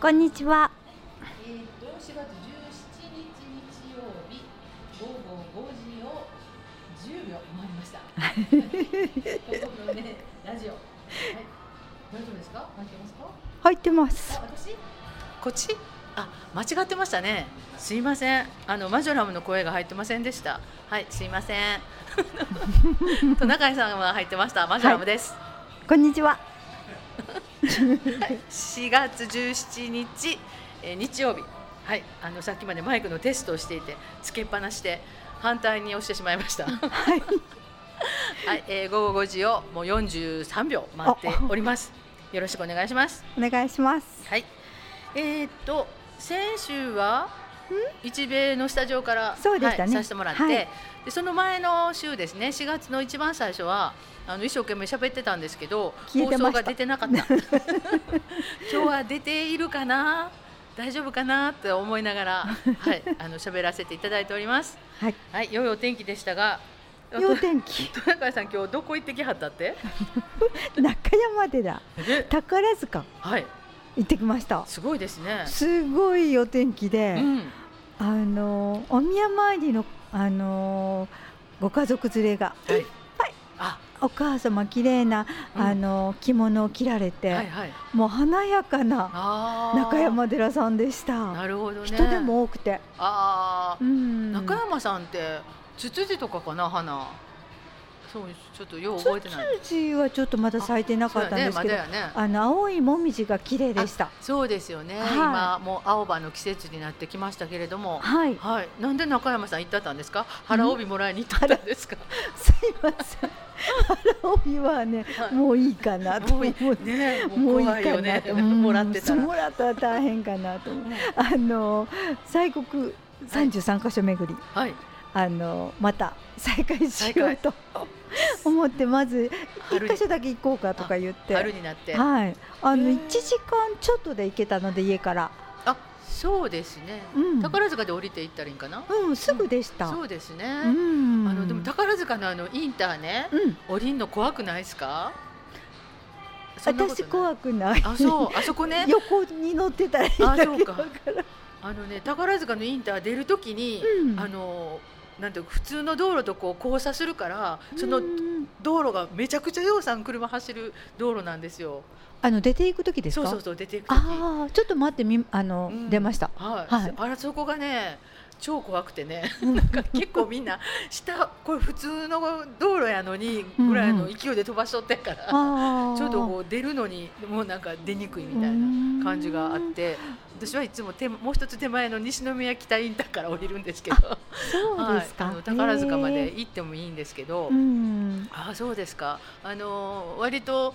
こんにちは。えー、と4月17日日曜日午後5時を10秒回りました。このねラジオ。はい。大丈夫ですか？入ってますか？入ってますあ。私？こっち？あ間違ってましたね。すいません。あのマジョラムの声が入ってませんでした。はいすいません。トナカイさんは入ってました。マジョラムです。こんにちは。4月17日、えー日曜日、はい、あのさっきまでマイクのテストをしていてつけっぱなしで反対に押してしまいました。はい、はい。えー午後5時をもう43秒待っております。よろしくお願いします。お願いします。はい、えーっと先週は一米のスタジオからそうでしたね。はいさせてもらって、はいでその前の週ですね4月の一番最初はあの一生懸命喋ってたんですけど放送が出てなかった。今日は出ているかな？大丈夫かな？って思いながら はいあの喋らせていただいております。はい。はい良いお天気でしたが陽天気。トナカイさん今日どこ行ってきはったって？中山寺。え？宝塚。はい。行ってきました。すごいですね。すごいお天気で、うん。あのお宮参りのあのご家族連れがはい。あ。お母様綺麗な、うん。あの着物を着られて、はいはい。もう華やかな中山寺さんでした。なるほどね。人でも多くて、ああ、うん、中山さんってツツジとかかな花そうちょっとよう覚えてない。ツツジはちょっとまだ咲いてなかったんですけど、そうやね。まね。あの青いもみじが綺麗でした。そうですよね、はい。今もう青葉の季節になってきましたけれども。はい、はい。なんで中山さん行ったったんですか？腹帯もらいに行ったんですか、すいません。腹帯はね、はい。もういいかなともう思って。いねももういいかな。ね。と、もらってたら。うんもらったら大変かなと思って。あの西国三十三箇所巡り、はい。あのまた再開しようと 思ってまず春に。一箇所だけ行こうかとか言って、春になって。はい、あの一時間ちょっとで行けたので家から、あそうですね、うん。宝塚で降りて行ったらいいんかな、うん、すぐでした。そうですね、うん、あのでも宝塚のあのインターね、うん、降りんの怖くないですか？私怖くない。あそう。あそこね。横に乗ってたらいいだけあそうか。だから。あのね宝塚のインター出るときに、うん。あのなんて普通の道路とこう交差するからそのうん道路がめちゃくちゃようさん車走る道路なんですよ。あの出ていく時ですか？そうそうそう出ていく時。ああ、ちょっと待ってみあの、うん出ました。はい。はいあらそこがね超怖くてねなんか結構みんな下これ普通の道路やのにぐらいの勢いで飛ばしとってんから、ああ。ちょっとこう出るのにもうなんか出にくいみたいな感じがあって私はいつも手もう一つ手前の西宮北インターから降りるんですけどそうですか。はい、あの宝塚まで行ってもいいんですけど、うん。あそうですかあの割と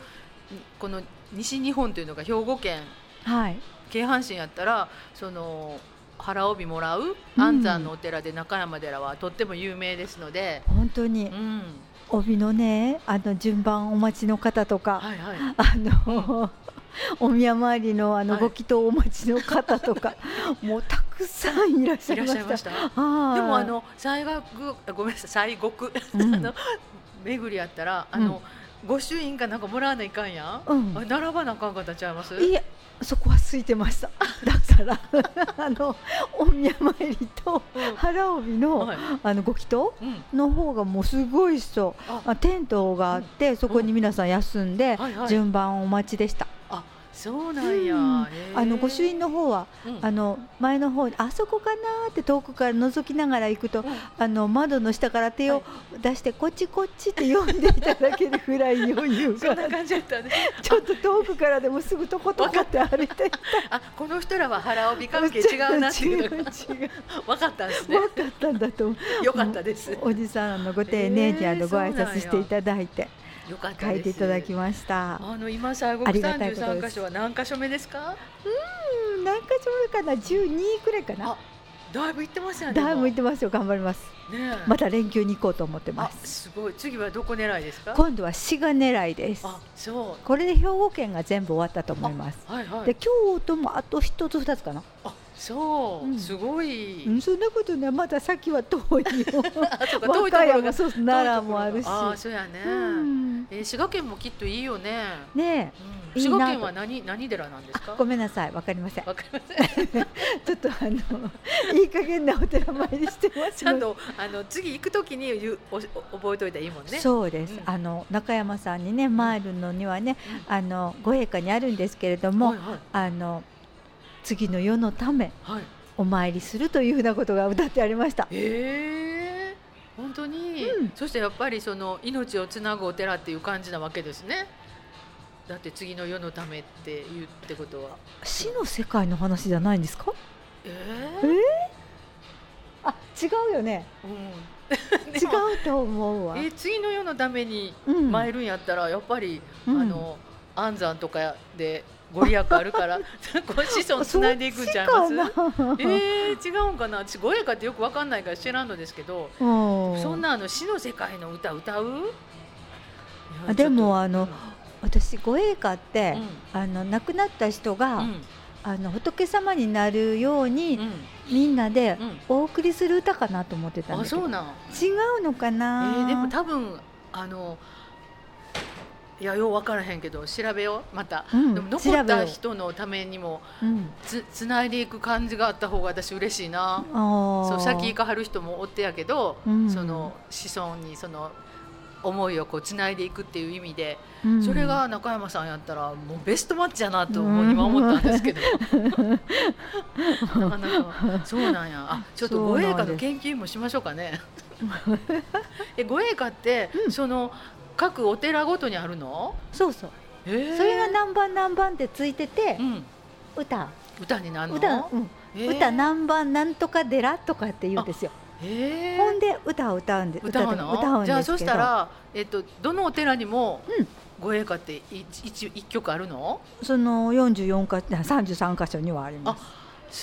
この西日本というのが兵庫県はい。京阪神やったらその腹帯もらううん。安山のお寺で中山寺はとっても有名ですので、本当に。うん、帯のねあの順番お待ちの方とか、はいはい。あの。お宮参りのあのはい。ご祈祷お待ちの方とか、もうたくさんいらっしゃいました。しゃいました。はい。でもあの西学あごめんなさい西国、うん。あの巡りやったらあの、御朱印かなんかもらわないかんやん。うん。並ばなあかんかったんちゃいます？いえそこは空いてました。だから あのお宮参りとうん。腹帯の,、はい。あのご祈祷うん。の方がもうすごい人。あ。あテントがあって、そこに皆さん休んで、順番お待ちでした、あそうなんや。うん。あの御朱印の方は、うん。あの前の方にあそこかなって遠くから覗きながら行くと、うん。あの窓の下から手を出して、こっちこっちって呼んでいただけるぐらい余裕そんがな感じだったね。ちょっと遠くからでもすぐとことこって歩いてあこの人らは腹帯関係違うなっていうのが分かったんですね。分かったんだと思う。よかったです。おじさんあのご丁寧にあえーのご挨拶していただいてよかった書。いていただきました。あの今最後ありがた三いことです十三箇所は何箇所目ですか？うん何箇所目かな？12くらいかなあだいぶ行ってますよね。だいぶ行っでてますよ頑張りますもねえ。また連休に行こうと思ってまあすすごい次はどこ狙いですか？今度は滋賀狙いですあそこれで兵庫県が全部終わったと思いますうはいはい。で京都もあと一つ二つかなあそう、うん。すごい。うんそんなことねまだ先は遠いよ。遠いところそう奈良もあるし。あそうやね。うん。えー滋賀県もきっといいよね。ねえ。うん。滋賀県は何何寺なんですか？ごめんなさい。わかりません。わかりません。ちょっとあのいい加減なお寺参りしてます。ちゃんとあの次行くときに言うおお覚えといたらいいもんね。そうです、うん。あの中山さんにね参るのにはね、あのご陛下にあるんですけれども、はいはい。あの次の世のためはい。お参りするというふうなことが歌ってありました。ええ。本当に、うん。そしてやっぱりその命をつなぐお寺っていう感じなわけですね。だって次の世のためって言うってことは。死の世界の話じゃないんですか？えええあ、違うよね。うん、違うと思うわ。え次の世のためにうん。参るんやったらやっぱり、うん。あの安産とかでご利益あるから。こう子孫つないでいくんちゃいます？えー、違うんかな？私ご栄華ってよくわかんないから知らんのですけど、うん。そんなあの死の世界の歌歌う？あでもあの私ご栄華って、うん。あの亡くなった人が、うん。あの仏様になるように、うん。みんなでうん。お送りする歌かなと思ってたんあだけど、そうなん、違うのかえな、ー、でも多分あのいやよう分からへんけど調べようまた、うんでも残った人のためにもう。ん、つつないでいく感じがあった方が私嬉しいな。そう先行かはる人もおってやけど、うん。その子孫にその思いをこうつないでいくっていう意味で、うん。それが中山さんやったらもうベストマッチやなと今思ったんですけど、なかなかそうなんや。あちょっとご栄華の研究もしましょうかね。えご栄華って、うん。その各お寺ごとにあるの、そうそう。え。ーそれが何番何番ってついててう、ん、歌。歌になるの？歌、うん。え。ー歌何番なんとか寺とかって言うんですよ、え。ーほんで歌を歌うんで歌うの？歌うんですじゃあそしたら、えっと、どのお寺にもうん。ご栄華ってい一一曲あるの？その44か33箇所にはあります。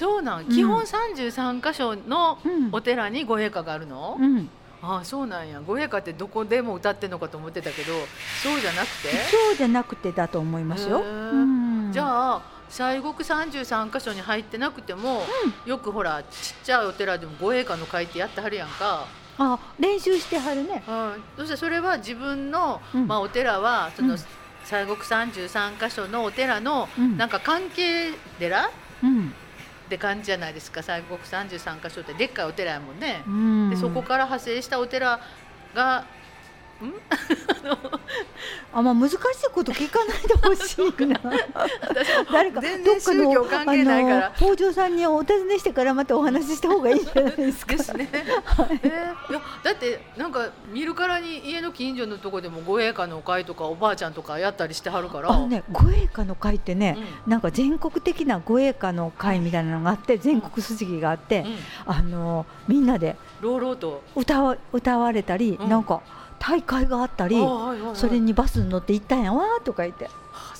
そうなん、ん。基本33箇所のうん。お寺にご栄華があるの、うん、ああそうなんや。ご栄華ってどこでも歌ってんのかと思ってたけどそうじゃなくて？そうじゃなくてだと思いますよ、じゃあ西国33箇所に入ってなくても、よくほらちっちゃいお寺でもご栄華の会ってやってはるやんか、あ練習してはるね。うん、そしてそれは自分の、うん。まあ、お寺はその、うん。西国33箇所のお寺の、うん。なんか関係寺？うん、って感じじゃないですか。西国33箇所ってでっかいお寺やもんね、うん、でそこから派生したお寺がん？あまあ難しいこと聞かないでほしいな。誰か全然どっかの関係ないから。北条さんにお尋ねしてからまたお話しした方がいいんじゃないですか。ですね、えーいやだってなんか見るからに家の近所のとこでもご栄華の会とかおばあちゃんとかやったりしてはるから。ね護衛歌の会ってね、うなんか全国的な護衛歌の会みたいなのがあって全国筋木があって、うん、あのみんなで朗々と。歌わ歌われたり、うん。なんか大会があったり、あはいはいはい。それにバスに乗って行ったんやわーとか言って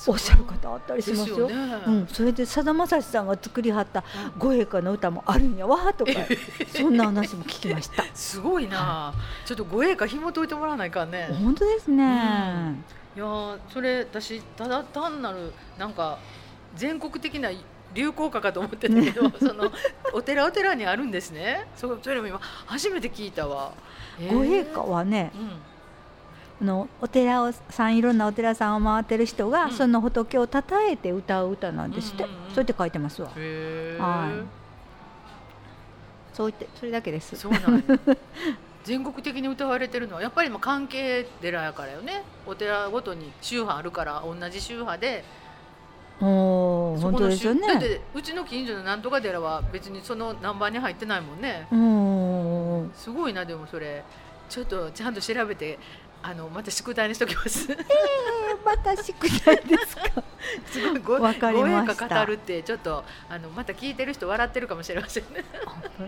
おっしゃる方あったりしますよ。よね。うん、それでさだまさしさんが作りはった護衛歌の歌もあるんやわーとかそんな話も聞きました。すごいな、ちょっとご栄華紐解いてもらわないかんね、本当ですね。いやーそれ私ただ単なるなんか全国的な流行歌かと思ってたけど そのお寺お寺にあるんですね。そうそれも今初めて聞いたわ、えー。護衛歌はね、うん。あのお寺をさんいろんなお寺さんを回ってる人が、うん。その仏をたたえて歌う歌なんですって、うんうんうん。そうやって書いてますわ。はい。そう言ってそれだけです。そうなんや。全国的に歌われてるのはやっぱりまあ関係寺やからよね。お寺ごとに宗派あるから同じ宗派でおー本当ですよね。宗だってうちの近所のなんとか寺は別にその何番に入ってないもんね。うん。すごいなでもそれ。ちょっとちゃんと調べてあのまた宿題にしときます。えーまた宿題ですか？すごいごわかりまし語るってちょっとあのまた聞いてる人笑ってるかもしれませんね、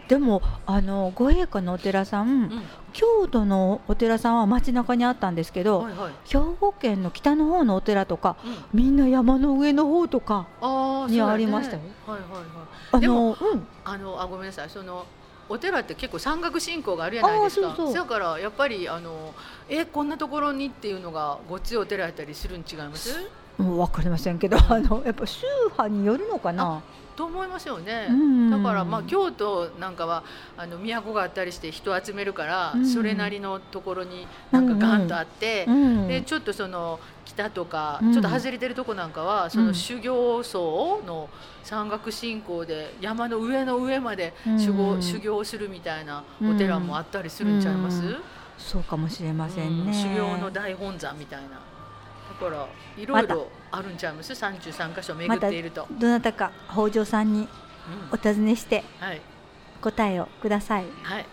でもあの護衛歌のお寺さん、うん。京都のお寺さんは街中にあったんですけど、はいはい、兵庫県の北の方のお寺とかうん、みんな山の上の方とかにありましたよ。はいはいはい。あでのうん。あのあごめんなさい。そのお寺って結構山岳信仰があるじゃないですか。だからやっぱりあのえこんなところにっていうのがご強いお寺やったりするん違います？もう分かりませんけど、あのやっぱ宗派によるのかな？と思いますよね。うん。だからまあ京都なんかはあの都があったりして人集めるから、うん。それなりのところになんかガンとあって、うん。でちょっとその北とか、うん。ちょっと外れてるとこなんかはその修行僧の山岳信仰で山の上の上まで修行,、うん。修行するみたいなお寺もあったりするんちゃいます、うん。そうかもしれませんね。うん。修行の大本山みたいな。だからいろいろあるんちゃいます？33箇所巡っていると、どなたか北条さんにうんお尋ねしてはい。答えをください。はい。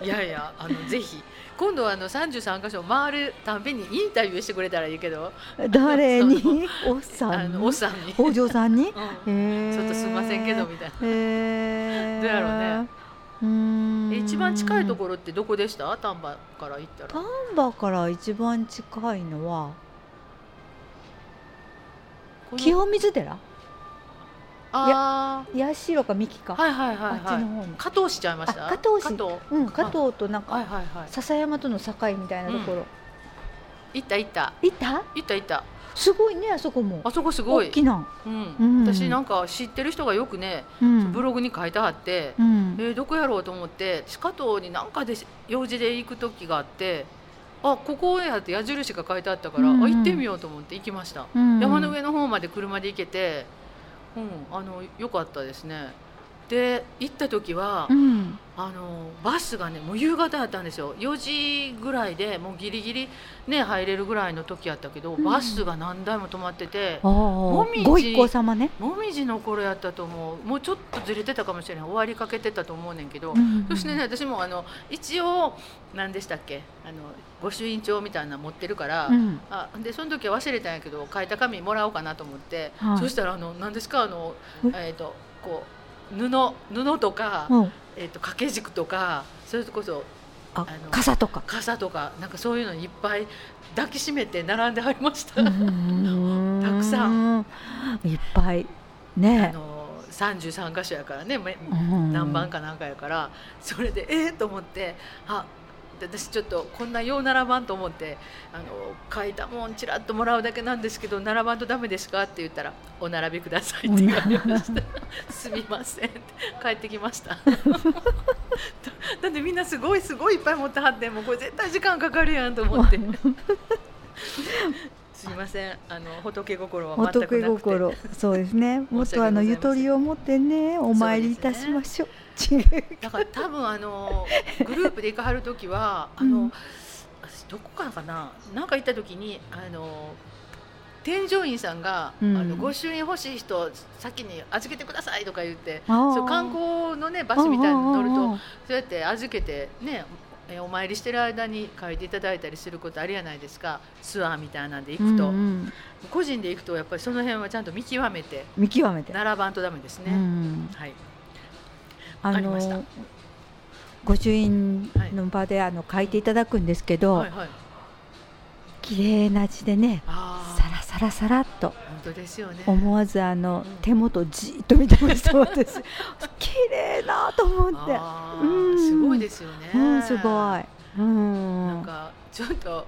いやいやあのぜひ。今度はあの33箇所回るたんびにインタビューしてくれたらいいけど。誰に？おっさあんに？のおっさんに、北条さんに？うん。ちょっとすいませんけどみたいな。へー。どうやろうね。うーん。え一番近いところってどこでした？丹波から行ったら。丹波から一番近いのは清水寺？あ社か三木か？あはいはいはいあっちのはい方の。加藤市ちゃいました？あ加藤市加藤うん加藤となんはいかはいはい笹山との境みたいなところ。行った行った行った？行った行ったすごいねあそこも。あそこすごい大きな。うんうん私なんか知ってる人がよくねうんブログに書いてあってうんえーどこやろうと思って加藤に何かで用事で行く時があってあここやって矢印が書いてあったから、うんうん。あ行ってみようと思って行きました、うん山の上の方まで車で行けて、うん、あの良かったですねで行った時は、うん。あのバスがねもう夕方だったんですよ。4時ぐらいでもうギリギリね入れるぐらいの時やったけど、うん。バスが何台も止まっててああみじご一行様ね。もみじの頃やったと思う。もうちょっとずれてたかもしれない終わりかけてたと思うねんけど、うんそしてね私もあの一応何でしたっけ？あの御朱印帳みたいなの持ってるから、うん。あでその時は忘れたんやけど書いた紙もらおうかなと思って、はい。そしたらあの何ですか？あのえ？えっ、とこう布布とか、うんえー、と掛け軸とかそれこそああの傘とか。傘とかなんかそういうのにいっぱい抱きしめて並んでありました。たたくさんいっぱいあね。の33箇所やからねめうん何番か何かやからそれでえー、と思ってあで私ちょっとこんなよう並ばんと思ってあの書いたもんちらっともらうだけなんですけど並ばんとダメですかって言ったら「お並びください」って言われました「すみません」って帰ってきました。だってみんなすごいすごいいっぱい持ってはってもうこれ絶対時間かかるやんと思って。すみません。あの仏心は全くなくて。仏心そうですね。もっとあのゆとりを持ってねお参りいたしましょう。違う。だから多分あのグループで行かはる時はあの、うん。私どこからかな？なんか行った時にあの添乗員さんが、うん。あのご朱印欲しい人先に預けてくださいとか言ってそう観光のねバスみたいに乗るとそうやって預けてねえお参りしてる間に書いていただいたりすることあるじゃないですか。ツアーみたいなんで行くと、うんうん個人で行くとやっぱりその辺はちゃんと見極めて。見極めて。並ばんとダメですね、うん。はいあの御朱印の場であの書いていただくんですけど、はい。はい綺麗な字でねさらさらさらっと思わずあのうん。手元じーっと見てました私。綺麗なと思って。うん。すごいですよね。うんすごい。うん。なんかちょっと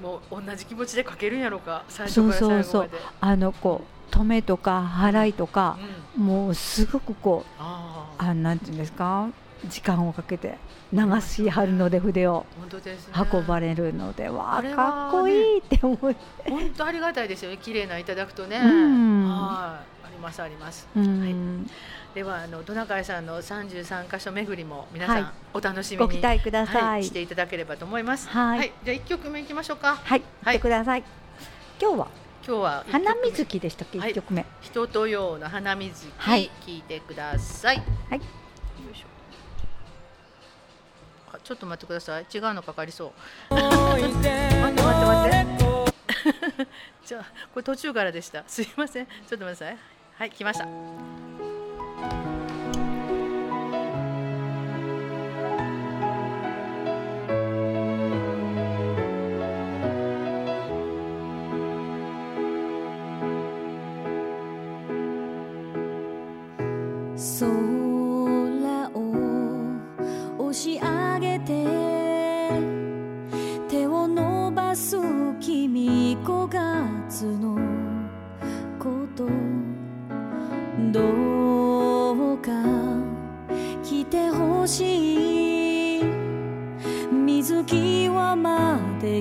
もう同じ気持ちで書けるんやろうか最初そうから最後まで。そうそう。あのこう止めとか払いとかうんもうすごくこうあなんていうんですか？時間をかけて流しはるので筆を。運ばれるので、わあかっこいいって思って、本当ありがたいですよね。綺麗ないただくとね。うんはいありますあります。うんではあのトナカイさんの三十三箇所巡りも皆さん、はいお楽しみにご期待くださいはい、していただければと思います。はいじゃあ一曲目いきましょうか。はい、はいてください。今日は今日は花水木でしたっけ、一、はい曲目。人とようの花水木、はい聞いてください。はいよいしょ。あ、ちょっと待ってください。違うのかかりそう。待って待って待って。じゃあこれ途中からでした。すいません。ちょっと待ってください。はい、来ました。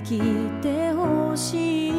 来てほしい。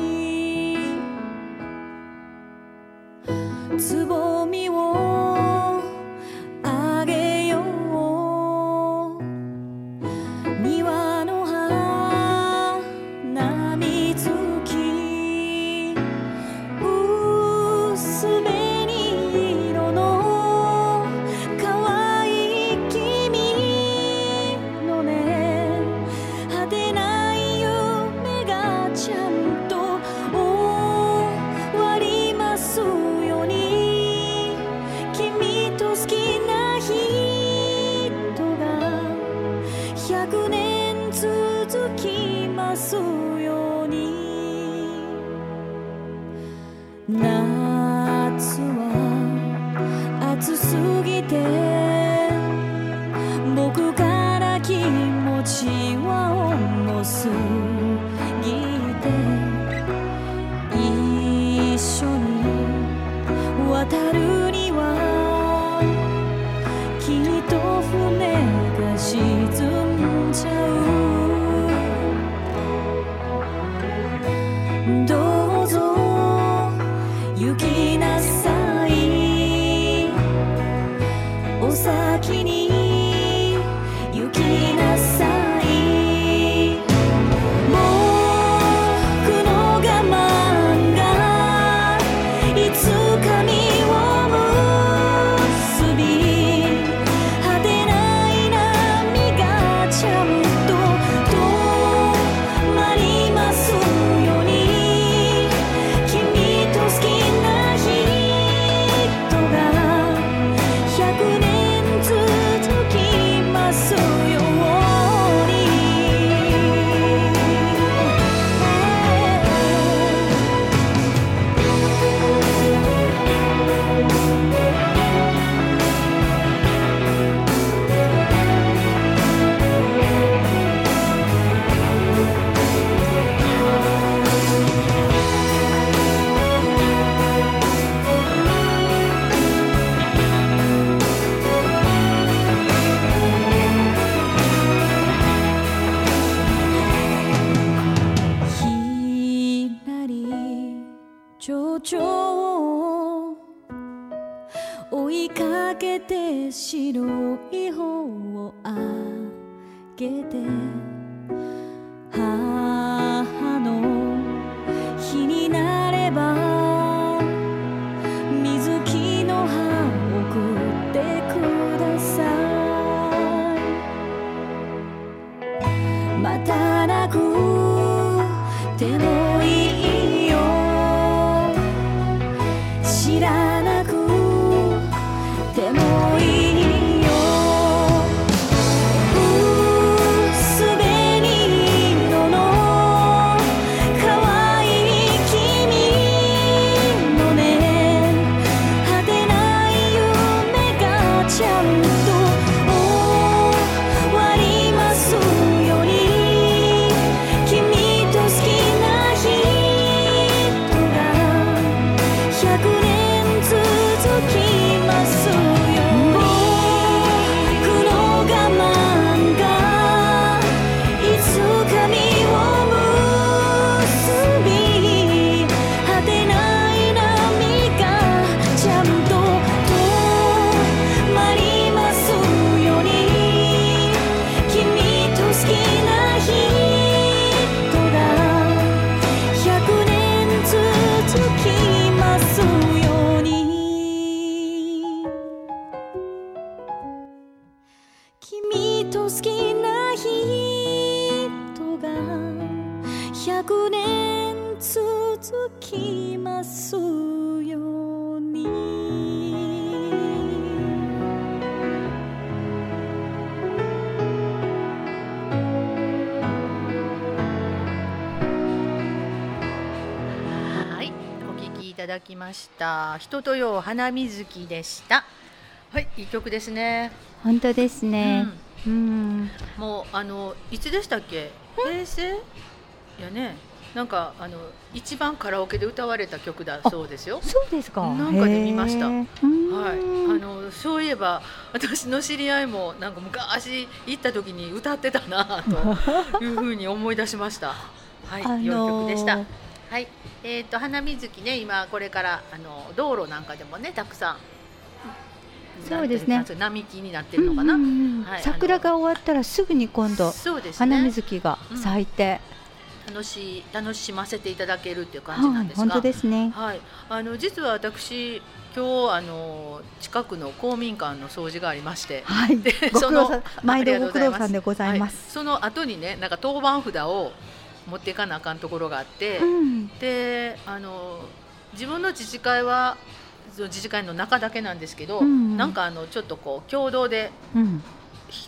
だきました。人とよう花水木でした。はい、いい曲ですね。本当ですね。うん。もうあのいつでしたっけ？平成？やね。なんかあの一番カラオケで歌われた曲だそうですよ。そうですか。なんかで見ましたはい、うんあのそういえば私の知り合いもなんか昔行った時に歌ってたなというふうに思い出しました。はい、あのー良い曲でした。はい、えっ、と花水木ね今これからあの道路なんかでもねたくさん。そうですね並木になってるのかな。うんうんうんはい桜が終わったらすぐに今度そうです花ね。水木が咲いて、楽しい楽しませていただけるっていう感じなはい、んですが。本当ですね。はい、あの実は私今日あの近くの公民館の掃除がありまして、はい、ごその毎度ご苦労さんでございまはいす。その後にねなんか当番札を持っていかなあかんところがあって、うん、であの自分の自治会は自治会の中だけなんですけど、うん。なんかあのちょっとこう共同でうん、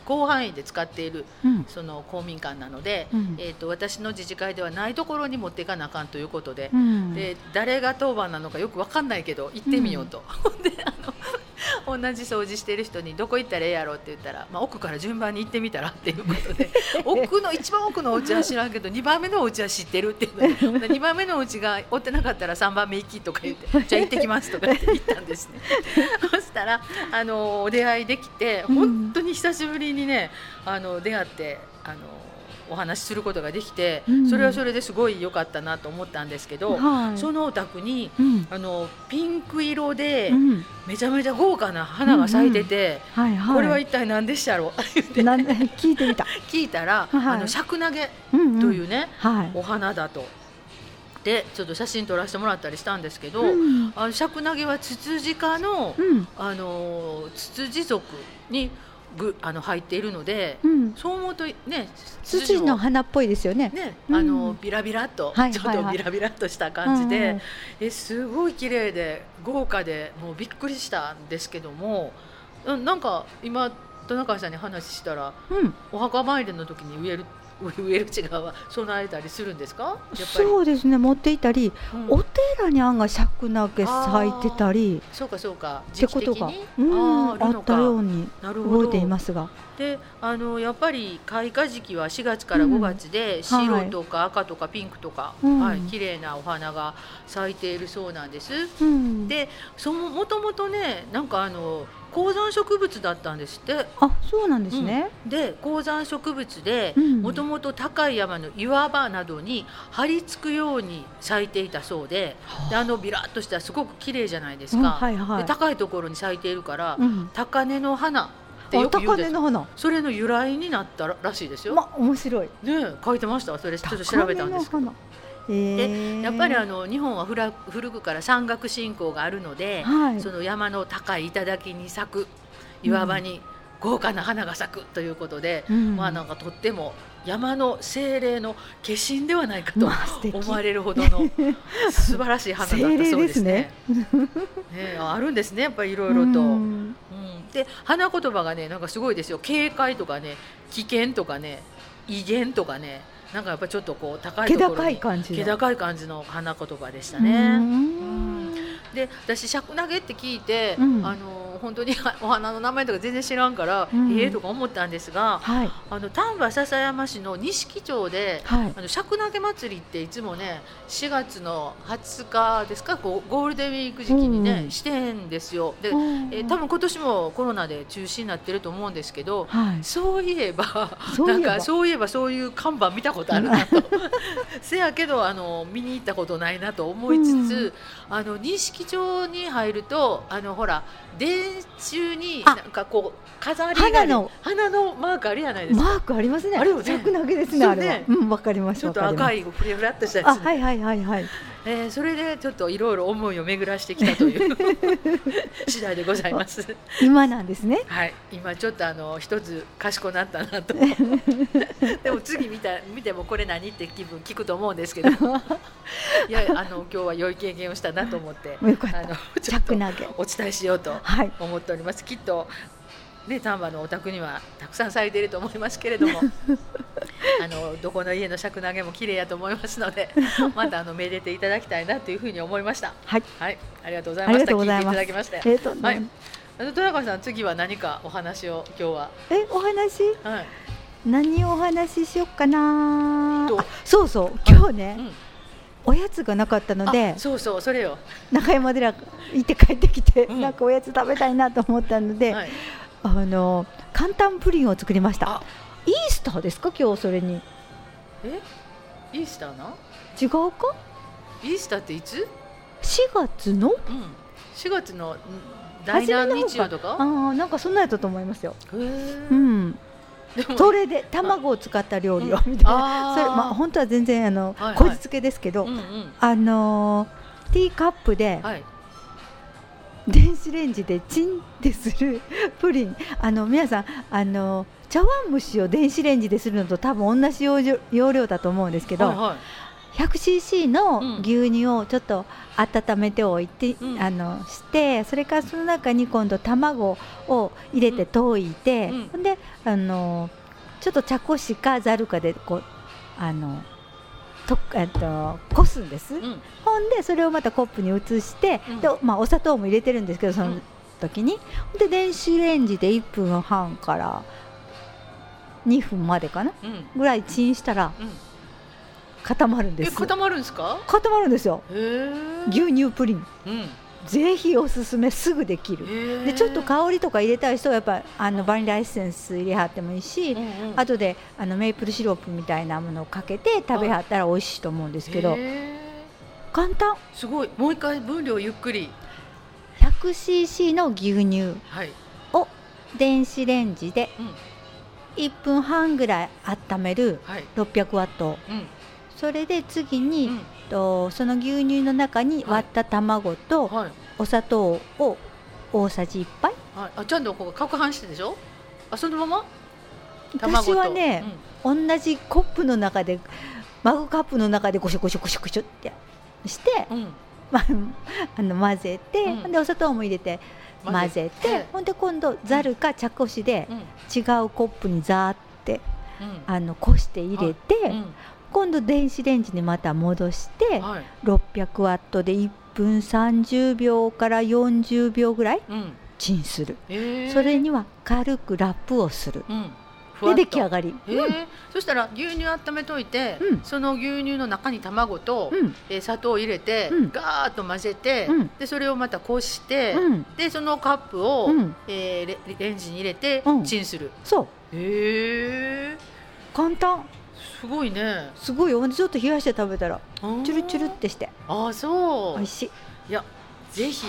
広範囲で使っているうん、その公民館なので、うん。えー、と私の自治会ではないところに持っていかなあかんということで、うん、で誰が当番なのかよく分かんないけど行ってみようと、であの同じ掃除してる人に「どこ行ったらええやろ?」って言ったら、まあ、奥から順番に行ってみたらっていうことで 奥の一番奥のお家は知らんけど2番目のお家は知ってるっていうので 2番目のお家が追ってなかったら3番目行きとか言って「じゃあ行ってきます」とか言って行ったんですね。そしたらあのお出会いできてうん本当に久しぶりにねあの出会ってあのお話しすることができてうん。それはそれですごい良かったなと思ったんですけど。はい、そのお宅にうん、あのピンク色でうん、めちゃめちゃ豪華な花が咲いてて、これは一体何でしたろう？言って。なん 聞いてみた。聞いたら、はい。あの尺投げうん、うん、というね、はい。お花だと。でちょっと写真撮らせてもらったりしたんですけど、うん、あの尺投げはツツジ科の、うん、あのツツジ属にぐあの入っているので、うん、そう思うとねツツジのも花っぽいですよね。ね、うん。あのビラビラっと、はいちょっとはいはいビラビラっとした感じで、うん。えすごい綺麗で豪華でもうびっくりしたんですけどもうんなんか今田中さんに話したらうん、お墓参りの時に植える植える違うわ備えたりするんですか？そうですね、持っていたり、うん。お寺に案が尺投げ咲いてたり。そうかそうか。ってことがうん、あったよかうに覚えていますが。であのやっぱり開花時期は4月から5月で、はい。白とか赤とかピンクとか、うん。はい綺麗なお花が咲いているそうなんです。うん、でそのもともとねなんかあの高山植物だったんですって。あ、そうなんですね。で高山植物でうんもともと高い山の岩場などに張り付くように咲いていたそうでであのビラッとしたすごく綺麗じゃないですうんか、はいはい。で高いところに咲いているから、うん、高根の花ってあ、よく言うんです高根の花。それの由来になったららしいですよ。ま、面白い。ね書いてました？それちょっと調べたんですけど高根の花。えー、やっぱりあの日本は古くから山岳信仰があるので、はい。その山の高い頂に咲く岩場に豪華な花が咲くということで、うん。まあなんかとっても山の精霊の化身ではないかと思われるほどの 素晴らしい花だったそうですね。ね。あるんですねやっぱりいろいろと。うん。うん。で花言葉がねなんかすごいですよ。警戒とかね危険とかね威厳とかねなんかやっぱりちょっとこう高い気高ところにい感じの。気高い感じの花言葉でしたうね。んで私尺投げって聞いて、うんあの本当にお花の名前とか全然知らんから、うん。ええとか思ったんですがはい。あの丹波篠山市の錦町ではい。あの尺投げ祭りっていつもね4月の20日ですかこうゴールデンウィーク時期にね、うん。してんですよ。で、うん。えー多分今年もコロナで中止になってると思うんですけど、はい。そういえば そういえば。なんかそういえばそういう看板見たことあるなと。せやけどあの見に行ったことないなと思いつつ、あの錦町に入るとあのほら電柱にあなんかこう飾り花の花のマークあるじゃないですか。マークありますね。あるよね尺投げですねあれは。うんわかりますちょっと赤いフレフラっとしたやつ、あはいはいはいはい。えーそれでちょっといろいろ思いを巡らしてきたという 次第でございます。今なんですね。はい、今ちょっとあの一つ賢くなったなと でも次見た見てもこれ何って気分聞くと思うんですけど いやあの今日は良い経験をしたなと思ってよかったあのちょっと。お伝えしようとはい。思っておりますきっとね丹波のお宅にはたくさん咲いていると思いますけれどもあのどこの家の尺投げも綺麗やと思いますので またあのめでていただきたいなというふうに思いました。はい。はい。ありがとうございありがました。聞いていとうございます。ただきまして。えっと、はい。あの豊中さん次は何かお話を今日は？えお話？はい。何をお話ししよっかなそうそう。今日ね、うん。おやつがなかったのであそうそうそれよ、中山寺行って帰ってきて、うん。なんかおやつ食べたいなと思ったので、はい、あの簡単プリンを作りました。あイースターですか？今日それに。え？イースターな？違うか？イースターっていつ、4月の？うん、4月のん第何日曜とか？ああなんかそんなんやったと思いますよ。うん。それで卵を使った料理をうん。みたいあー。な、それまあ本当は全然あの、はいはい。こじつけですけど、うんうん。あのーティーカップではい電子レンジでチンってするプリン。あの皆さんあの茶碗蒸しを電子レンジでするのと多分同じ容量容量だと思うんですけど、はいはい。100cc うん。の牛乳をちょっと温めておいて、うん。あのしてそれからその中に今度卵を入れて溶いて、うん。ほんであのちょっと茶こしかざるかでこうあのとえっとこすんです、うん。ほんでそれをまたコップに移して、うん。でまあ、お砂糖も入れてるんですけどそのうん。時に、で電子レンジで1分半から2分までかなうん。ぐらいチンしたらうん。固まるんですえ固まるんですか？固まるんですよ。牛乳プリン。うんぜひおすすめすぐできる。でちょっと香りとか入れたい人はやっぱあのバニラエッセンス入れはってもいいし、うんうん。後であのメープルシロップみたいなものをかけて食べはったら美味しいと思うんですけど簡単。すごい。もう一回分量ゆっくり。100cc の牛乳はい。を電子レンジでうん。1分半ぐらい温めるはい。600ワット。うん。それで次に、うんとその牛乳の中に割った卵とはい。お砂糖を大さじ1杯。はい。あちゃんとこう攪拌してでしょ？あそのまま？私はね、同じコップの中でマグカップの中でゴショゴショゴショゴショってして、うん、うんまあ、あの混ぜて、うん。でお砂糖も入れて混ぜて、ほんで今度ざるか茶こしでうん。違うコップにザーってうん。あのこして入れて、うん今度電子レンジにまた戻してはい。600ワットで1分30秒から40秒ぐらいうん。チンする、えー。それには軽くラップをする。うん。で出来上がり、へー。そしたら牛乳温めといて、うん。その牛乳の中に卵と、うん。えー砂糖を入れて、うん。ガーッと混ぜて、うん。でそれをまたこして、うん。でそのカップを、うん。えーレレンジに入れて、うん。チンする。そう。へえ簡単すごいね。すごいよ。ちょっと冷やして食べたらチュルチュルってして。あーそう。美味しい。いやぜひ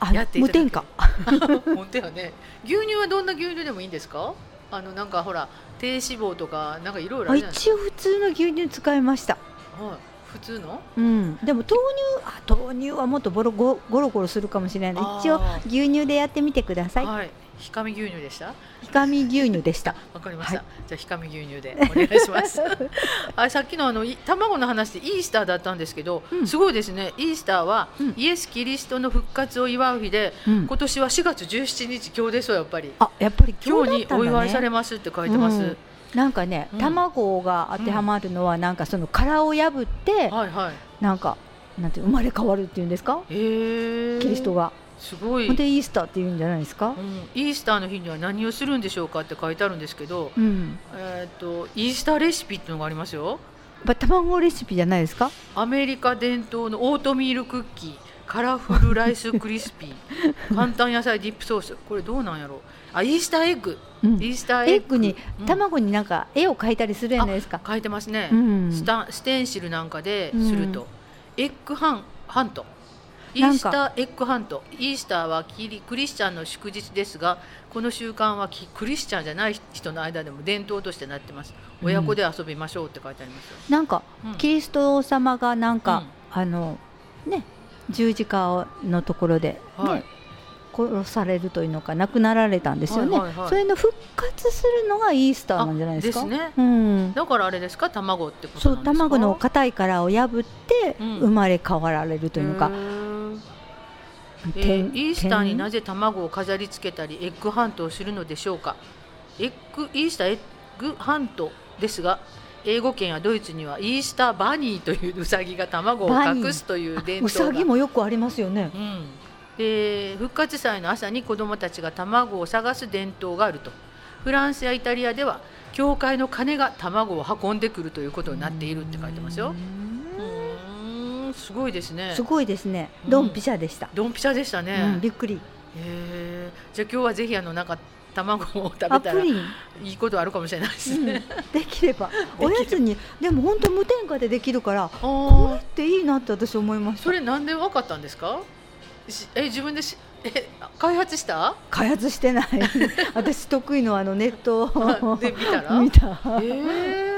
あやって無添加。本当やね。牛乳はどんな牛乳でもいいんですか？あのなんかほら低脂肪とかなんかいろいろ一応普通の牛乳使いました。か、はい、普通の？うん。でも豆乳あ豆乳はもっとボロゴゴロゴロするかもしれない。一応牛乳でやってみてください。はいひかみ牛乳でした？ひかみ牛乳でした。わかりました、はじゃあひかみ牛乳でお願いします。あさっきのあのい卵の話でイースターだったんですけど、うん。すごいですね。イースターは、うん。イエス・キリストの復活を祝う日でうん。今年は4月17日今日ですよやっぱり。あやっぱり今日ね、お祝いされますって書いてます、うん。なんかね、うん。卵が当てはまるのはなんかその殻を破って、はいはい。なんかなんて生まれ変わるっていうんですか？キリストがすごい、でイースターって言うんじゃないですか？う、ん、イースターの日には何をするんでしょうかって書いてあるんですけど、うん、えー、とイースターレシピっていうのがありますよ。やっぱ卵レシピじゃないですか？アメリカ伝統のオートミールクッキーカラフルライスクリスピー 簡単野菜ディップソース。これどうなんやろあイースターエッグ。うん。イースターエッグ。にうん。卵になんか絵を描いたりするじゃないですか、書いてますね、うん。スタステンシルなんかですると、うんエッグハンハントイースターエッグハント。イースターはキリクリスチャンの祝日ですがこの習慣はキクリスチャンじゃない人の間でも伝統としてなってます。うん。親子で遊びましょうって書いてありますよ、なんかうん。キリスト様がなんか、うん。あのね十字架のところで、ねはい。殺されるというのか亡くなられたんですよね、はいはいはい。それの復活するのがイースターなんじゃないですか？ね。うん、だからあれですか？卵ってことそう卵の硬い殻を破ってうん。生まれ変わられるというのか。へ、ーえ天ーイースターになぜぜ卵を飾り付けたりエッグハントをするのでしょうか？エッグイースターエッグハントですが英語圏やドイツにはイースターバニーというウサギが卵を隠すという伝う統が。さぎもよくありますよね。うん、で復活祭の朝に子どもたちが卵を探す伝統があると。フランスやイタリアでは教会の鐘が卵を運んでくるということになっているって書いてますよ。うーんすごいですね。すごいですね。うんドンピシャでした、ドンピシャでしたね、うんびっくり。へえじゃあ今日はぜひあのなんか卵を食べたらいいことあるかもしれないですうん。ね、できれば。おやつにでも本当無添加でできるからあこれーっていいなって私思いました。それなんで分かったんですか？しえ自分でしえ開発した？開発してない。私得意のあのネットを。で見たら？見た。えー、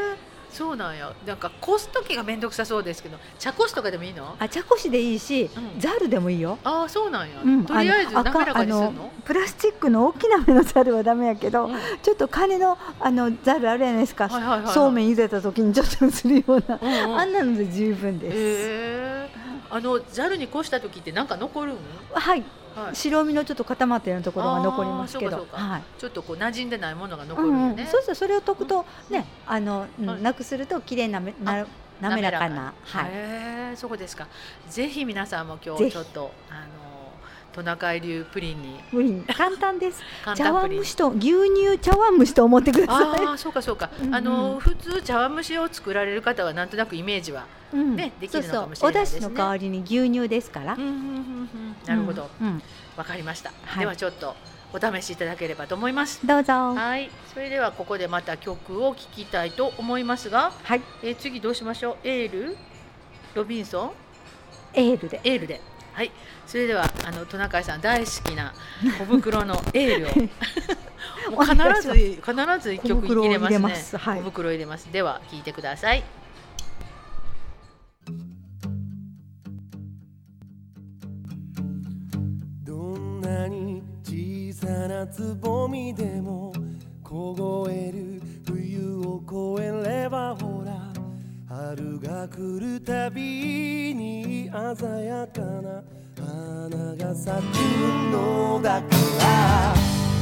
そうなんや。なんかこす時が面倒くさそうですけど茶こしとかでもいいの？あ茶こしでいいし、うん。ザルでもいいよ。ああそうなんや、うんとりあえず滑らかにするの？プラスチックの大きな目のザルはダメやけど、うん。ちょっと金のあのザルあるじゃないですか、はいはいはいはい。そうめん茹でた時にちょっとするような、うんうん。あんなので十分です、えー、あのざるにこした時ってなんか残るん？はい。はい。白身のちょっと固まったようなところが残りますけど。はい。ちょっとこう馴染んでないものが残うんうん。るよね、そうそうそれを解くとね、あの、うんはい。なくすると綺麗なめな滑らかな。はい。そうですか。ぜひ皆さんも今日ちょっとあのトナカイ流プリンに。無理簡単です。簡茶碗蒸しと牛乳茶碗蒸しと思ってくださああそうかそうか、うんうん。あの普通茶碗蒸しを作られる方はなんとなくイメージは、い、うん。ねできるのかもしそうそう。お出れないですね汁の代わりに牛乳ですから、うんうんうんうん。なるほど。わ、うん。うんかりました、はい。ではちょっとお試しいただければと思います。どうぞ。はい。それではここでまた曲を聴きたいと思いますが、はい。えー次どうしましょう？エール？ロビンソン？エールで。エールではい。それではあのトナカイさん大好きな小袋のエールを。必ず必ず一曲入れますね。小袋を入れます。はい。小袋入れます。では聴いてください。どんなに小さなつぼみでも凍える冬を越えればほら春が来るたびに鮮やかな花が咲くのだから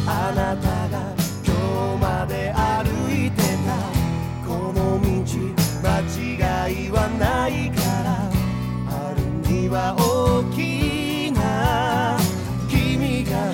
あなたが今日まで歩いてたこの道間違いはないから春には大きな君が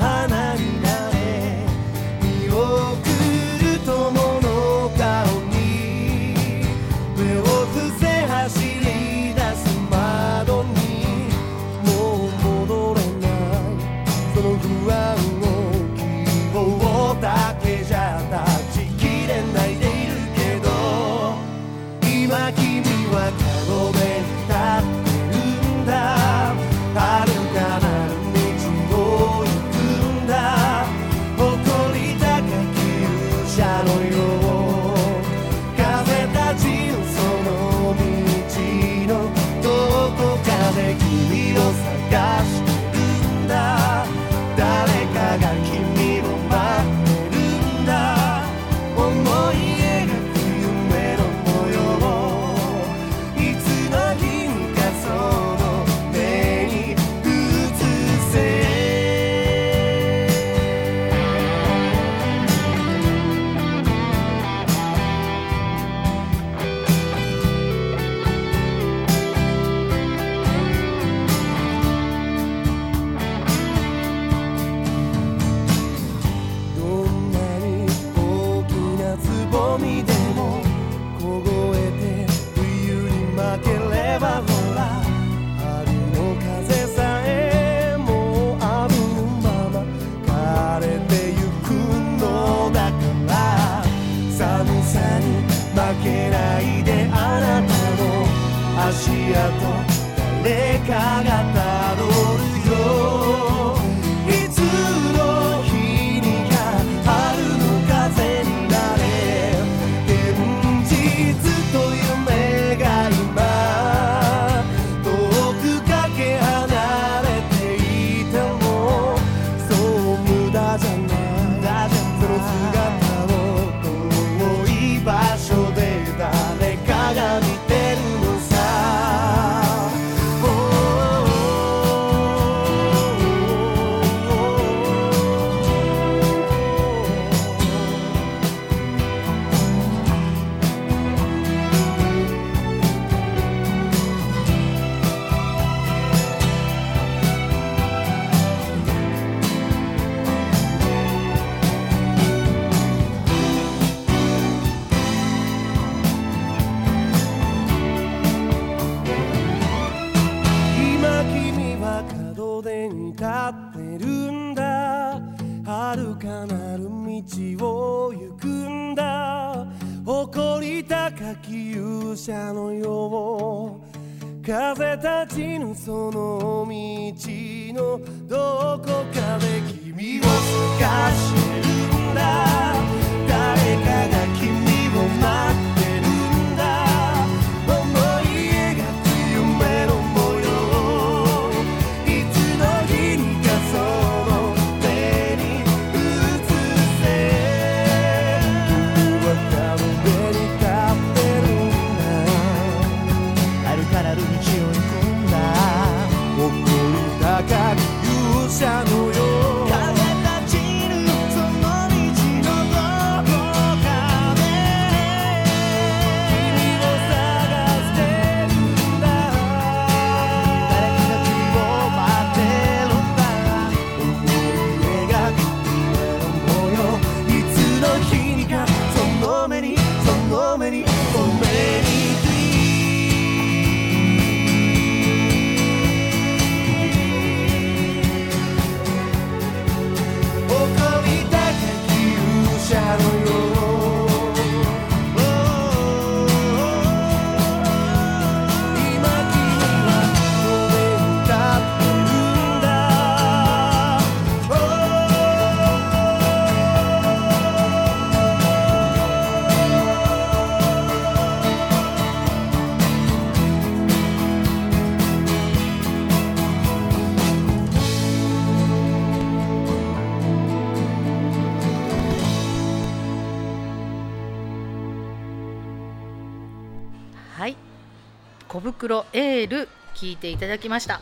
小袋エール聞いていただきました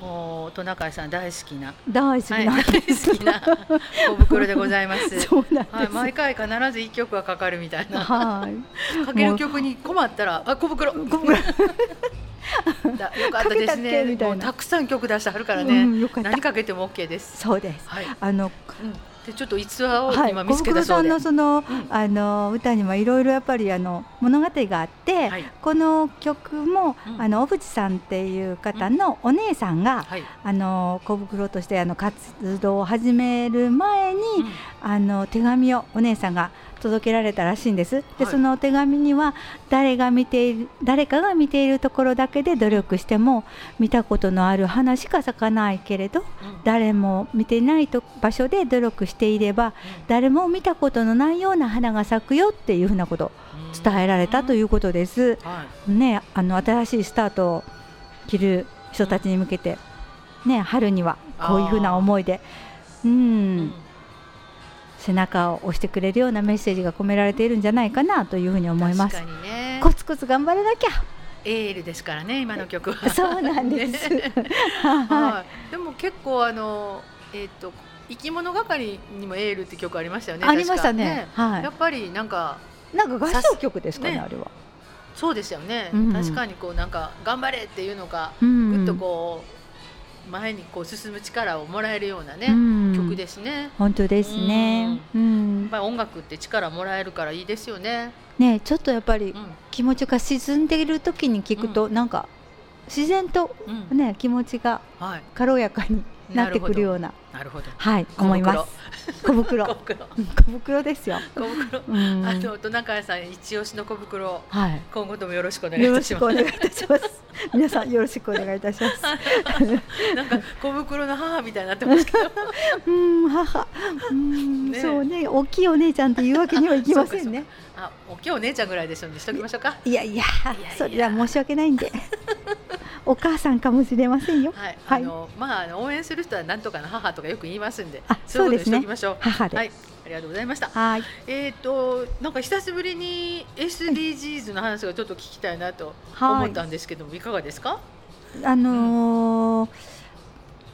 もうトナカイさん大好きな大好きはい、な大好きな 小袋でございます。はい、毎回必ず一曲はかかるみたいな。はい かける曲に困ったら、あ、小袋。小袋 だよかったですね。みたいなもうたくさん曲出してはるからうね。んよか何かけても OK です。そうですはい。あのうん。で、ちょっと逸話をはい、今見つけ小袋さたそうんで。のその、ん。あの歌にもいろいろやっぱりあの物語があって、はい。この曲も、うん。あの小渕さんっていう方のお姉さんが、はい。あの小袋としてあの活動を始める前に、うん。あの手紙をお姉さんが届けられたらしいんです。で、はい。その手紙には誰が見ている誰かが見ているところだけで努力しても見たことのある花しか咲かないけれどうん。誰も見ていないと場所で努力していれば誰も見たことのないような花が咲くよっていうふうなことを伝えられたということです。はい。ね、あの新しいスタートを切る人たちに向けて、ね、春にはこういうふうな思いで、うん、うん背中を押してくれるようなメッセージが込められているんじゃないかなというふうに思います確。かにね。コツコツ頑張らなきゃ。エールですからね、今の曲は。そうなんです。ねははい。でも結構あのえっ、と生き物係にもエールって曲ありましたよね。い。ありました確かね。はやっぱりなんかい。なんか合唱曲ですかね、ねあれは。そうですよね、うん確かにこうなんか頑張れっていうのがうんぐっとこう前にこう進む力をもらえるようなね、うん曲ですね。本当ですね。うん。まあ音楽って力もらえるからいいですよね。ね、ちょっとやっぱりうん気持ちが沈んでいる時に聞くと、なんか自然とうんね気持ちがはい。軽やかに なってくるような。なるほど。はい思います。小袋。小袋。うん小袋ですよ、小袋。うん。あのトナカイさん一押しの小袋。はい。今後ともよろしくお願いします。しくお願いいたします。皆さんよろしくお願いいたします。なんか小袋の母みたいになってますけど。うん母。うん、ね。そうね。大きいお姉ちゃんっていうわけにはいきませんねあ、大きいお姉ちゃんぐらいですのでしときましょうか。いやいやそれは申し訳ないんで。お母さんかもしれませんよ。はい、はい。あのまあ応援する人はなんとかの母とかよく言いますんで、あそうですねしておきましょう。母で。はい、ありがとうございました。はい。えっ、となんか久しぶりに SDGs の話がちょっと聞きたいなとはい。思ったんですけども、い、かがですか？あのー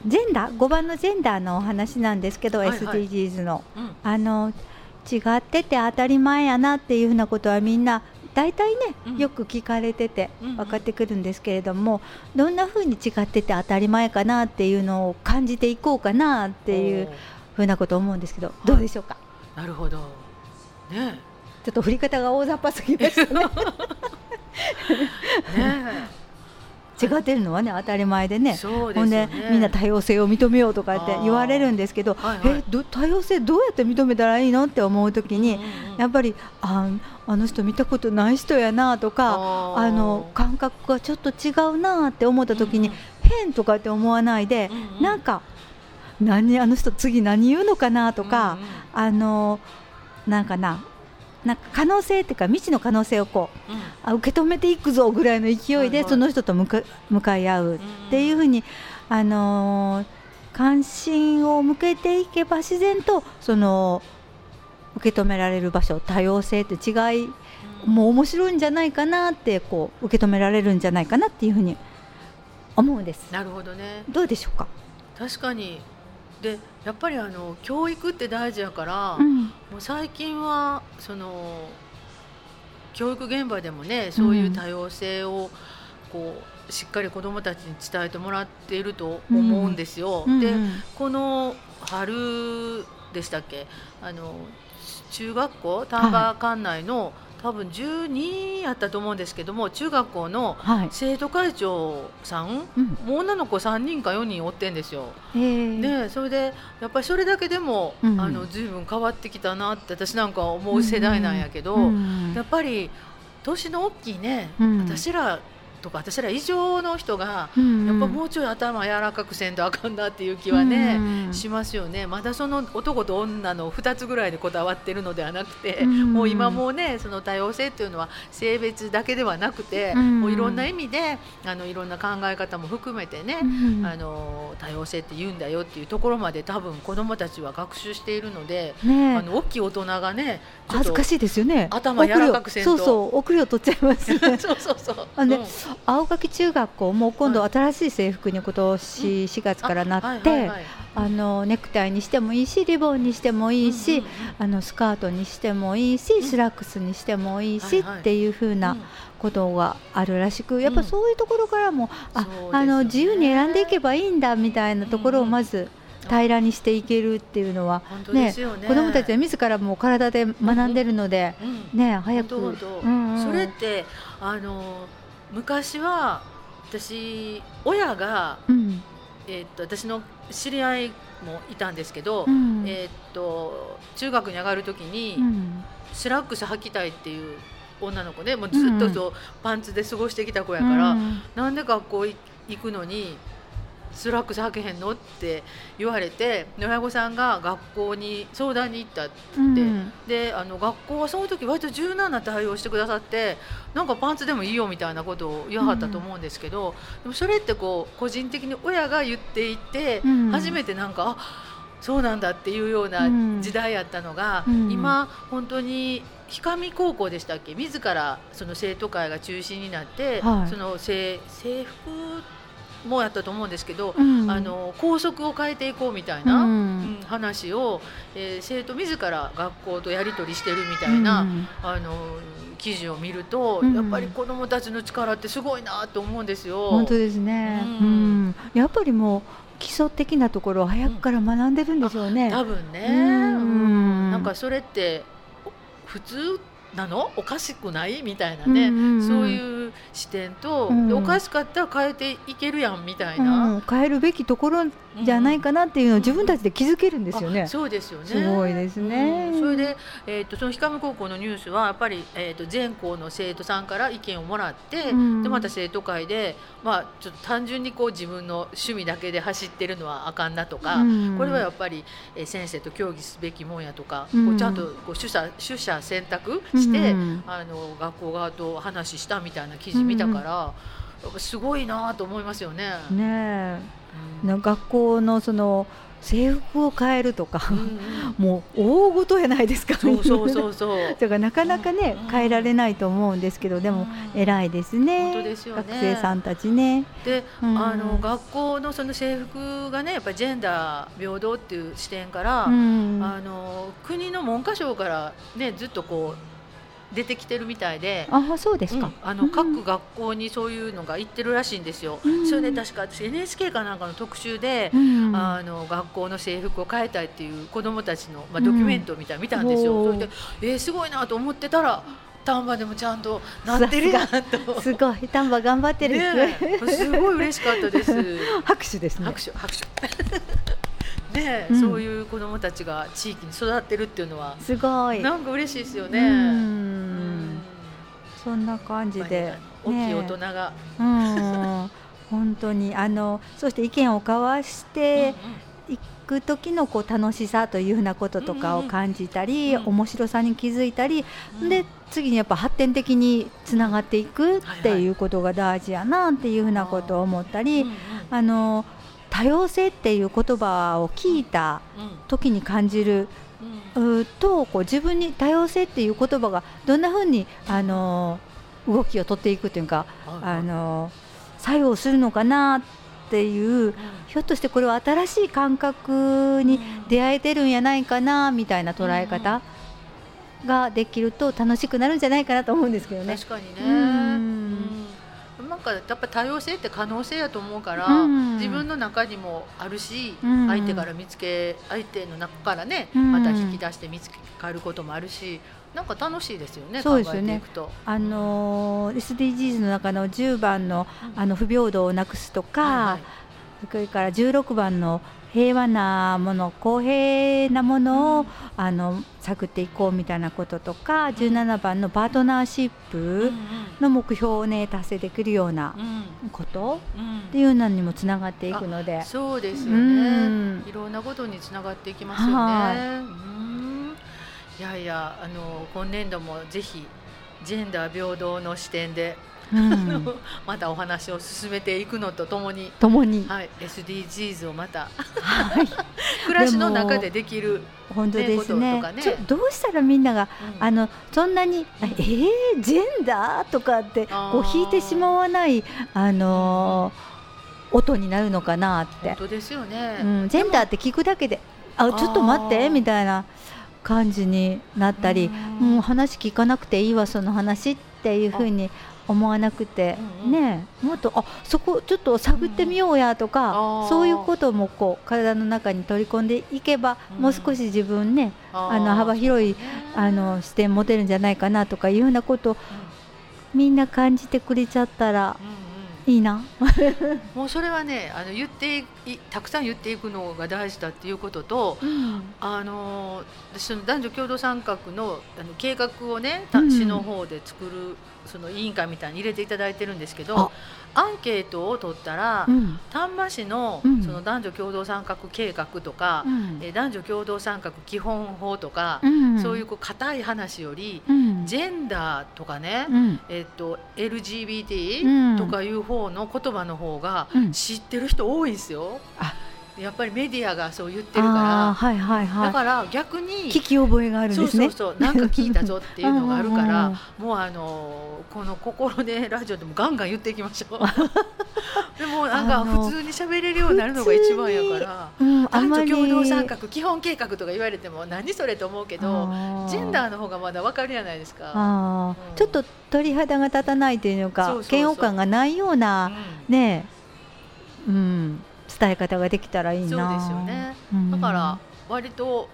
ジェンダー5番のジェンダーのお話なんですけど、はいはい。SDGs の。うん、あの違ってて当たり前やなっていうふうなことはみんな大体ね、うんよく聞かれてて分かってくるんですけれども、どんなふうに違ってて当たり前かなっていうのを感じていこうかなっていうふうなことを思うんですけど、どうでしょうか？おーなるほど。ねちょっと振り方が大雑把すぎましたね。え、ねえ。違ってるのはね当たり前でね。そうですほんでみんな多様性を認めようとかって言われるんですけど、はいはい。えど多様性どうやって認めたらいいのって思う時に、うんうんやっぱりああの人見たことない人やなとかあの感覚がちょっと違うなって思った時に、うんうん。変とかって思わないで、うんうん。なんか何あの人次何言うのかなとか、うんうん。あのなんかななんか可能性っていうか未知の可能性をこううん。あ受け止めていくぞぐらいの勢いで、その人と向か向かい合うっていうふうに、あのー関心を向けていけば自然とその受け止められる場所多様性って違いもう面白いんじゃないかなってこう受け止められるんじゃないかなっていうふうに思うんです。なるほどね。どうでしょうか？確かにでやっぱりあの教育って大事やから、うん。もう最近はその教育現場でもねそういう多様性をこうしっかり子どもたちに伝えてもらっていると思うんですよ。でうんうん。この春でしたっけ？あの中学校丹波管内の、多分12やったと思うんですけども中学校のはい。生徒会長さんうん。もう女の子3人か4人おってんですよ。え。ーでそれでやっぱりそれだけでも、うん。あの随分変わってきたなって私なんか思う世代なんやけど、うん。やっぱり年の大きいね、うん。私らとか私ら以上の人が、うんやっぱもうちょい頭柔らかくせんとあかんなっていう気はね、うんしますよね。まだその男と女の2つぐらいでこだわってるのではなくて、うんもう今もうねその多様性っていうのは性別だけではなくて、うんもういろんな意味であのいろんな考え方も含めてね、うんあの多様性って言うんだよっていうところまで多分子どもたちは学習しているので、あの大きい大人がね恥ずかしいですよね。頭柔らかくせんと。そうそう。遅れを取っちゃいます。そうそうそう。あでうん青垣中学校も今度は新しい制服に今年4月からなって、あのネクタイにしてもいいしリボンにしてもいいし、あのスカートにしてもいいし、スラックスにしてもいいし、っていう風なことがあるらしく、やっぱそういうところからも、ああの自由に選んでいけばいいんだみたいなところをまず平らにしていけるっていうのは、ね。子どもたちは自らもう体で学んでるので、うんね早く、それってあの昔は私親がうん。えーっと私の知り合いもいたんですけど、うん。えーっと中学に上がる時に、うん。スラックス履きたいっていう女の子でもうずっとそう、パンツで過ごしてきた子やから、うん。なんで学校い行くのにスラックス履けへんの？って言われて親御さんが学校に相談に行ったって、うん。であの学校はその時割と柔軟な対応してくださってなんかパンツでもいいよみたいなことを言わはったと思うんですけど、でもそれってこう個人的に親が言っていて、うん。初めてなんかあそうなんだっていうようなうん。時代やったのが、うん。今本当に氷上高校でしたっけ？自らその生徒会が中心になって、はい。その制制服もやったと思うんですけど、うん。あの校則を変えていこうみたいな、話を、えー生徒自ら学校とやり取りしてるみたいな、うん。あの記事を見ると、うん。やっぱり子どもたちの力ってすごいなと思うんですよ。本当ですね、ううん。んやっぱりもう基礎的なところを早くから学んでるんでしょうね。多分ね、うん。うん。なんかそれってお普通なの？おかしくない？みたいなね、うんうんうん。そういう視点と、うん。でおかしかったら変えていけるやんみたいな、うん、変えるべきところじゃないかなっていうのを自分たちで気づけるんですよね。あそうですよね。すごいですね。うん。それで、えっ、とその氷上高校のニュースはやっぱりえっ、と全校の生徒さんから意見をもらって、うん。でまた生徒会でまあちょっと単純にこう自分の趣味だけで走ってるのはあかんなとか、うん。これはやっぱり、えー先生と協議すべきもんやとか、うん。こうちゃんとこう取捨取捨選択して、うん。あの学校側と話したみたいな記事見たから、やっぱすごいなと思いますよね。ねえ。うん。な学校のその制服を変えるとか、うんうん。もう大事やないですか。そうそうそうそう。だからなかなかね、うん。変えられないと思うんですけどでもうん偉いですね。本当ですよね。学生さんたちね。で、うん。あの学校のその制服がねやっぱりジェンダー平等っていう視点から、うん。あの国の文科省からねずっとこう出てきてるみたいで。あそうですか。うんあの各学校にそういうのが行ってるらしいんですよ。うんそれで確か私 NHK かなんかの特集で、うんあの学校の制服を変えたいっていう子どもたちの、まあ、ドキュメントみたいなの見たんですよ。うんそれで、えーすごいなと思ってたら丹波でもちゃんとなってるやんと。すごい丹波頑張ってる、ねえ、すごい嬉しかったです。拍手ですね拍手拍手。ねえ、うんそういう子供たちが地域に育ってるっていうのはすごいなんか嬉しいですよね。そんな感じで、大きい大人ねが、うん。本当に。あのそして意見を交わしていく時のこう楽しさというふうなこととかを感じたり、うんうん面白さに気づいたり、うん。で次にやっぱ発展的につながっていくっていうことが大事やなっていうふうなことを思ったり、あの多様性っていう言葉を聞いた時に感じるうんうーとこう自分に多様性っていう言葉がどんなふうにあの動きを取っていくというかあの作用するのかなっていうひょっとしてこれは新しい感覚に出会えてるんやないかなみたいな捉え方ができると楽しくなるんじゃないかなと思うんですけどね。確かにね。なんかやっぱ多様性って可能性やと思うから、うん。自分の中にもあるし、うん。相手から見つけ相手の中からね、うん。また引き出して見つかることもあるしなんか楽しいですよねそうですよね。考えていくと。あの SDGs の中の10番のあの不平等をなくすとか、はいはい。それから16番の平和なもの公平なものを、あの探っていこうみたいなこととか17番のパートナーシップの目標をね達成できるようなうんことうんっていうのにもつながっていくので。そうですようんね。いろんなことにつながっていきますよはね。うんいやいやあの今年度もぜひジェンダー平等の視点で、うん、またお話を進めていくのとともに、共に、はい、SDGs をまたはい、暮らしの中でできる、本当ですね。ねどうしたらみんながうん。あのそんなに「えー、ジェンダー?」とかってこう引いてしまわない、あのー音になるのかなって。本、当ですよね。うん、ジェンダーって聞くだけで「あちょっと待って」みたいな感じになったり「うん。もう話聞かなくていいわその話」っていうふうに思わなくて、うんうん。ねえもっとあそこちょっと探ってみようやとか、あー。そういうこともこう体の中に取り込んでいけば、うん。もう少し自分ねああの幅広いねあの視点持てるんじゃないかなとかいうようなことをみんな感じてくれちゃったらうんうん。いいな。もうそれはねあの言っていたくさん言っていくのが大事だっていうこととあの私その男女共同参画のあの計画をね市の方で作るその委員会みたいに入れていただいてるんですけあ。どアンケートを取ったら、うん。丹波市の,、うん。その男女共同参画計画とか、うん。えー男女共同参画基本法とか、うん。そういうこう硬い話より、うん。ジェンダーとかね、うん。えっと LGBT、うん。とかいう方の言葉の方がうん。知ってる人多いんですよ。あやっぱりメディアがそう言ってるかはいはいら、はい。だから逆に聞き覚えがあるんですね。そうそうそうなんか聞いたぞっていうのがあるからうんもうあのこの心でラジオでもガンガン言っていきましょう でもなんか普通に喋れるようになるのが一番やからうん、あんま男り女共同参画基本計画とか言われても何それと思うけどジェンダーーの方がまだわかるじゃないですか。うん。ちょっと鳥肌が立たないというのか嫌悪感がないようなうん。ねえ、うん、伝え方ができたらいいな。そうですよね。うん。だから割と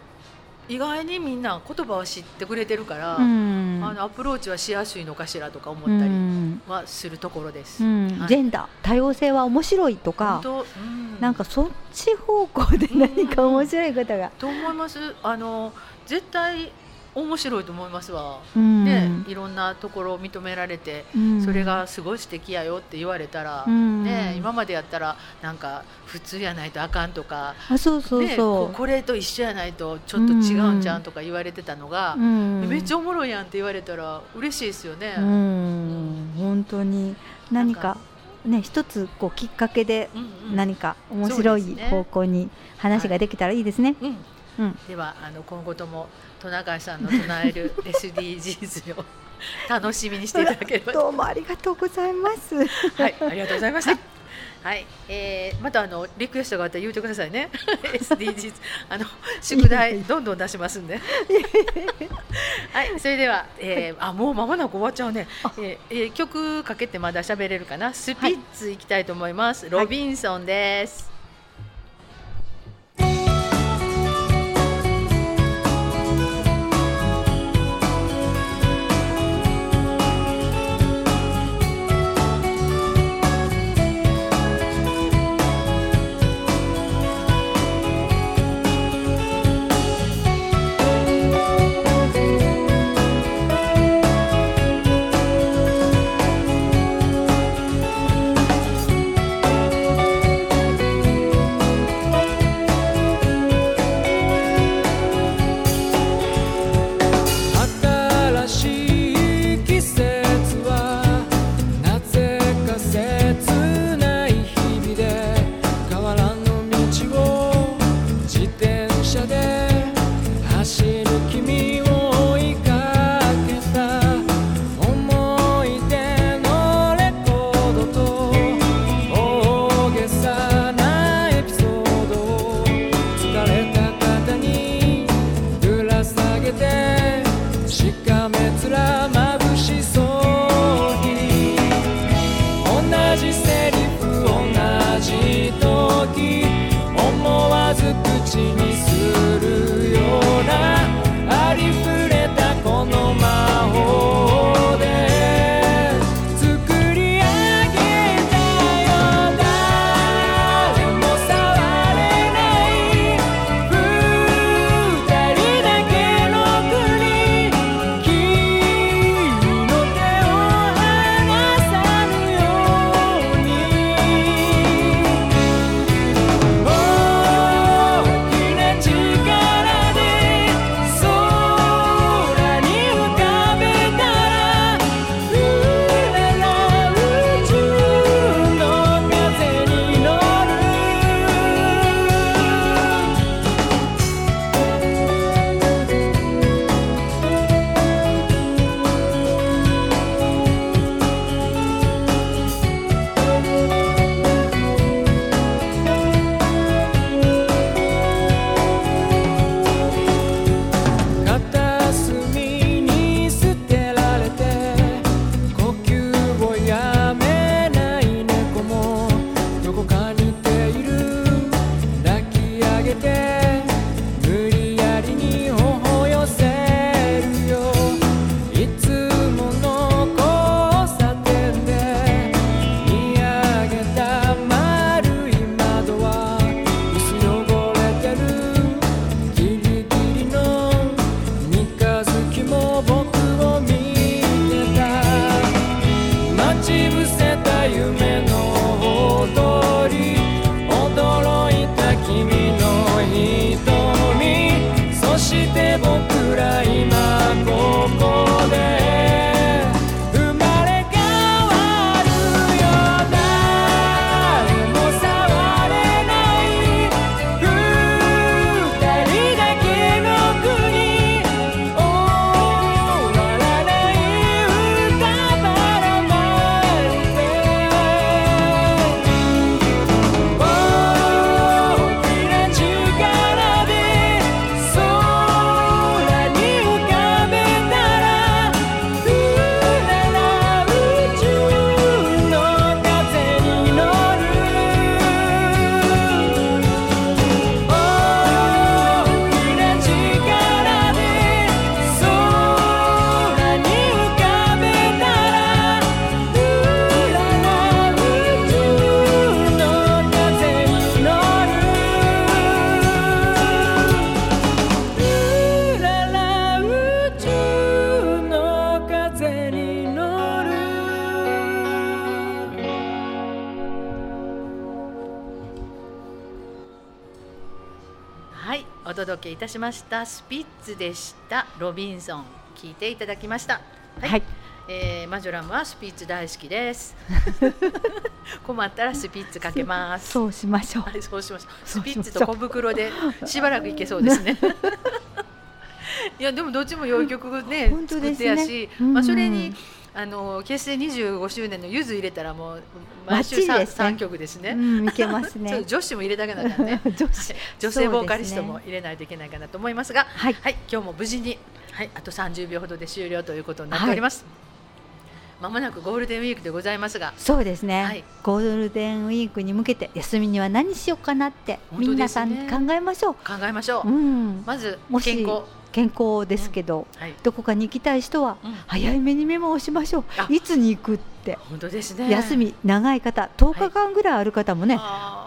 意外にみんな言葉を知ってくれてるから、うん。あのアプローチはしやすいのかしらとか思うったりん。はするところです。うん。はい。ジェンダー。多様性は面白いとかうん。なんかそっち方向で何か面白いことが、と思います。あの絶対面白いと思いますわ。うん。ね、いろんなところを認められて、うん。それがすごい素敵やよって言われたら、うん。ね、今までやったらなんか普通やないとあかんとか、あそうそうね、そう、ここれと一緒やないとちょっと違うんじゃんとか言われてたのが、うん。めっちゃおもろいやんって言われたら嬉しいですよね。うん。本当に。何かね一つこうきっかけで何か面白い方向に話ができたらいいですね。ではあの今後とも戸中さんの唱える SDGs を 楽しみにしていただければとどうもありがとうございます。はい、ありがとうございました。はい、えー、またあのリクエストがあったら言ってくださいね。SDGs あの宿題どんどん出しますんで。はい、それでは、えー、あもう間もなく終わっちゃうね。えーえー曲かけてまだ喋れるかな。スピッツ行きたいと思います。ロビンソンです。「すしましたスピッツでしたロビンソン聞いていただきました。はい、はいえーマジョラムはスピッツ大好きです。困ったらスピッツかけます。そうしましょうはい、そうしましょう。スピッツと小袋でしばらくいけそうですね。いやでもどっちも良い曲ね本当作ってやし、うんまあそれにあの結成25周年のゆず入れたらもう毎週バッチリ 3, ですね。三曲ですね。うんいけますね。と女子も入れたかなあかんね。女子。女性ボーカリストも入れないといけないかなと思いますが、はい。今日も無事に、はい、あと30秒ほどで終了ということになっております。まもなくゴールデンウィークでございますが、そうですね、はい。ゴールデンウィークに向けて休みには何しようかなって、本当です皆さんね考えましょう、考えましょう。うん、まず健康、健康ですけど、はい、どこかに行きたい人はうん。早めにメモをしましょう、あ。いつに行くって、本当ですね。休み長い方10日間ぐらいある方もね、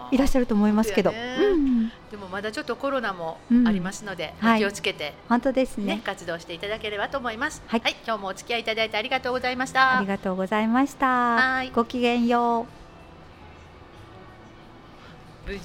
い、らっしゃると思いますけど、そうん、でもまだちょっとコロナもうん。ありますので、はい。気をつけて、本当ですね。ね活動していただければと思います。はい今日もお付き合いいただいてありがとうございました。ありがとうございました。はい。ごきげんよう。無事